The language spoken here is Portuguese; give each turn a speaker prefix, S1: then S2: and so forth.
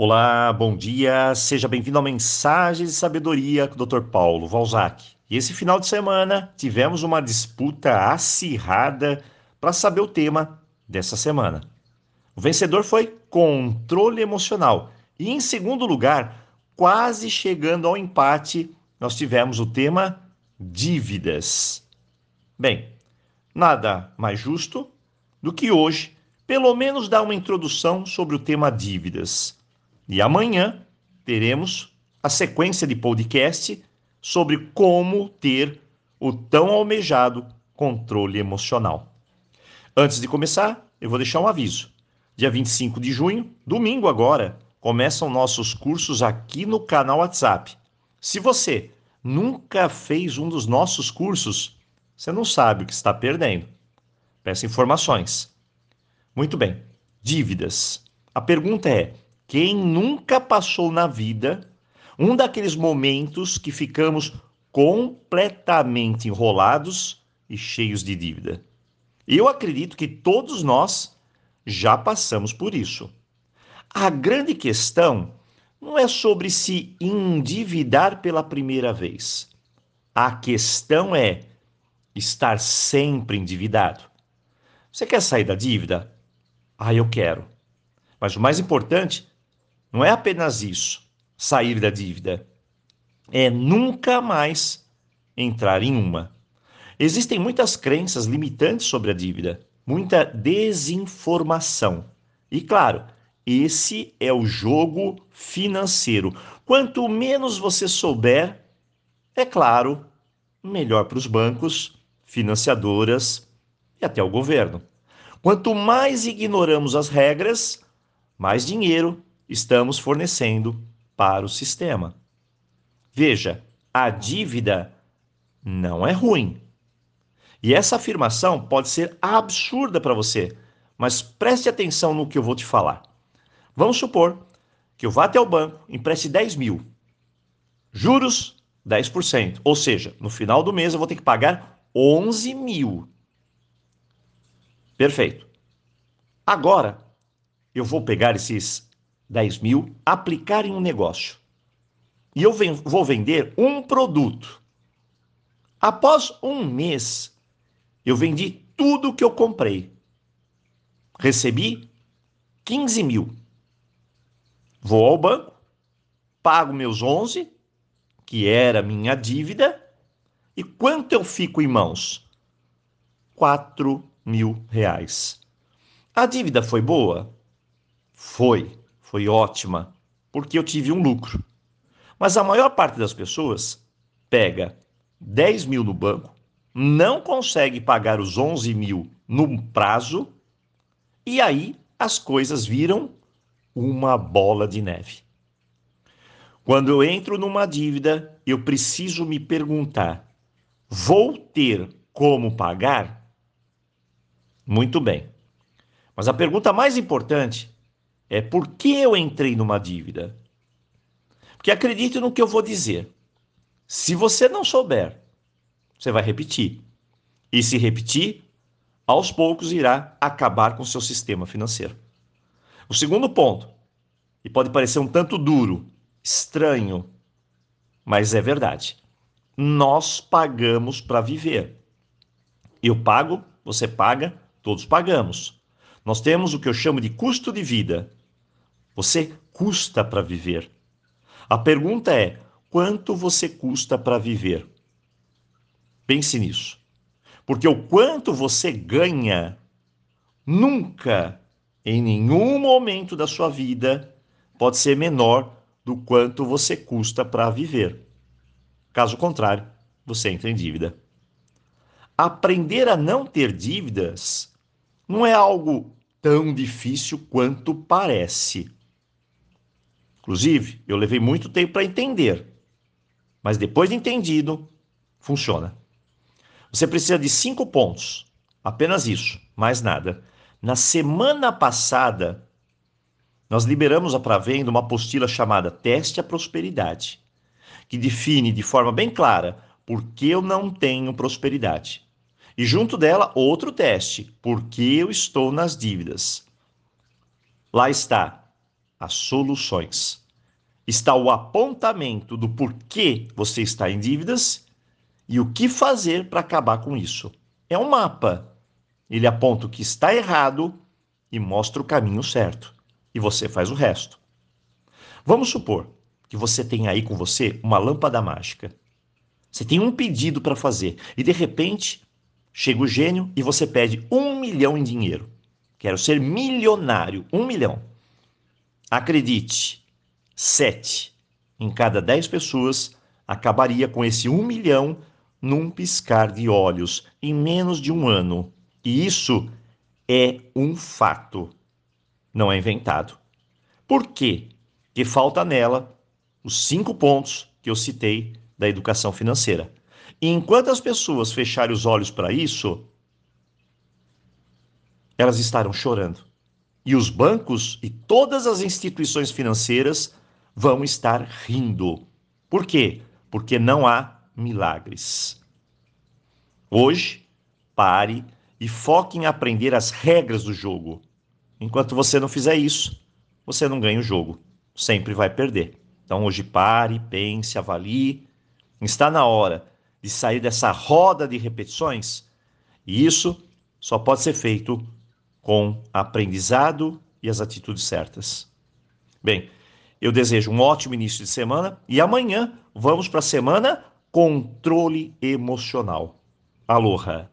S1: Olá, bom dia, seja bem-vindo ao Mensagens de Sabedoria com o Dr. Paulo Valzac. E esse final de semana tivemos uma disputa acirrada para saber o tema dessa semana. O vencedor foi controle emocional. E em segundo lugar, quase chegando ao empate, nós tivemos o tema dívidas. Bem, nada mais justo do que hoje, pelo menos dar uma introdução sobre o tema dívidas. E amanhã teremos a sequência de podcast sobre como ter o tão almejado controle emocional. Antes de começar, eu vou deixar um aviso. Dia 25 de junho, domingo agora, começam nossos cursos aqui no canal WhatsApp. Se você nunca fez um dos nossos cursos, você não sabe o que está perdendo. Peça informações. Muito bem. Dívidas. A pergunta é: quem nunca passou na vida um daqueles momentos que ficamos completamente enrolados e cheios de dívida? Eu acredito que todos nós já passamos por isso. A grande questão não é sobre se endividar pela primeira vez. A questão é estar sempre endividado. Você quer sair da dívida? Ah, eu quero. Mas o mais importante não é apenas isso, sair da dívida. É nunca mais entrar em uma. Existem muitas crenças limitantes sobre a dívida, muita desinformação. E claro, esse é o jogo financeiro. Quanto menos você souber, é claro, melhor para os bancos, financiadoras e até o governo. Quanto mais ignoramos as regras, mais dinheiro estamos fornecendo para o sistema. Veja, a dívida não é ruim. E essa afirmação pode ser absurda para você, mas preste atenção no que eu vou te falar. Vamos supor que eu vá até o banco, empreste 10 mil, juros 10%, ou seja, no final do mês eu vou ter que pagar 11 mil. Perfeito. Agora, eu vou pegar esses 10 mil, aplicar em um negócio. E eu vou vender um produto. Após um mês, eu vendi tudo que eu comprei. Recebi 15 mil. Vou ao banco, pago meus 11, que era minha dívida, e quanto eu fico em mãos? 4 mil reais. A dívida foi boa? Foi foi ótima, porque eu tive um lucro. Mas a maior parte das pessoas pega 10 mil no banco, não consegue pagar os 11 mil no prazo, e aí as coisas viram uma bola de neve. Quando eu entro numa dívida, eu preciso me perguntar: vou ter como pagar? Muito bem. Mas a pergunta mais importante é por que eu entrei numa dívida? Porque acredite no que eu vou dizer. Se você não souber, você vai repetir. E se repetir, aos poucos irá acabar com o seu sistema financeiro. O segundo ponto, e pode parecer um tanto duro, estranho, mas é verdade. Nós pagamos para viver. Eu pago, você paga, todos pagamos. Nós temos o que eu chamo de custo de vida. Você custa para viver. A pergunta é: quanto você custa para viver? Pense nisso. Porque o quanto você ganha nunca, em nenhum momento da sua vida, pode ser menor do quanto você custa para viver. Caso contrário, você entra em dívida. Aprender a não ter dívidas não é algo tão difícil quanto parece. Inclusive, eu levei muito tempo para entender, mas depois de entendido, funciona. Você precisa de cinco pontos, apenas isso, mais nada. Na semana passada, nós liberamos a venda uma apostila chamada Teste a Prosperidade, que define de forma bem clara por que eu não tenho prosperidade. E junto dela, outro teste, por que eu estou nas dívidas. Lá está as soluções. Está o apontamento do porquê você está em dívidas e o que fazer para acabar com isso. É um mapa. Ele aponta o que está errado e mostra o caminho certo. E você faz o resto. Vamos supor que você tem aí com você uma lâmpada mágica. Você tem um pedido para fazer e de repente chega o gênio e você pede um milhão em dinheiro. Quero ser milionário, um milhão. Acredite, sete em cada dez pessoas acabaria com esse um milhão num piscar de olhos em menos de um ano. E isso é um fato, não é inventado. Por quê? Que falta nela os cinco pontos que eu citei da educação financeira. E enquanto as pessoas fecharem os olhos para isso, elas estarão chorando. E os bancos e todas as instituições financeiras vão estar rindo. Por quê? Porque não há milagres. Hoje, pare e foque em aprender as regras do jogo. Enquanto você não fizer isso, você não ganha o jogo. Sempre vai perder. Então, hoje, pare, pense, avalie. Está na hora de sair dessa roda de repetições. E isso só pode ser feito com aprendizado e as atitudes certas. Bem, eu desejo um ótimo início de semana e amanhã vamos para a semana controle emocional. Aloha!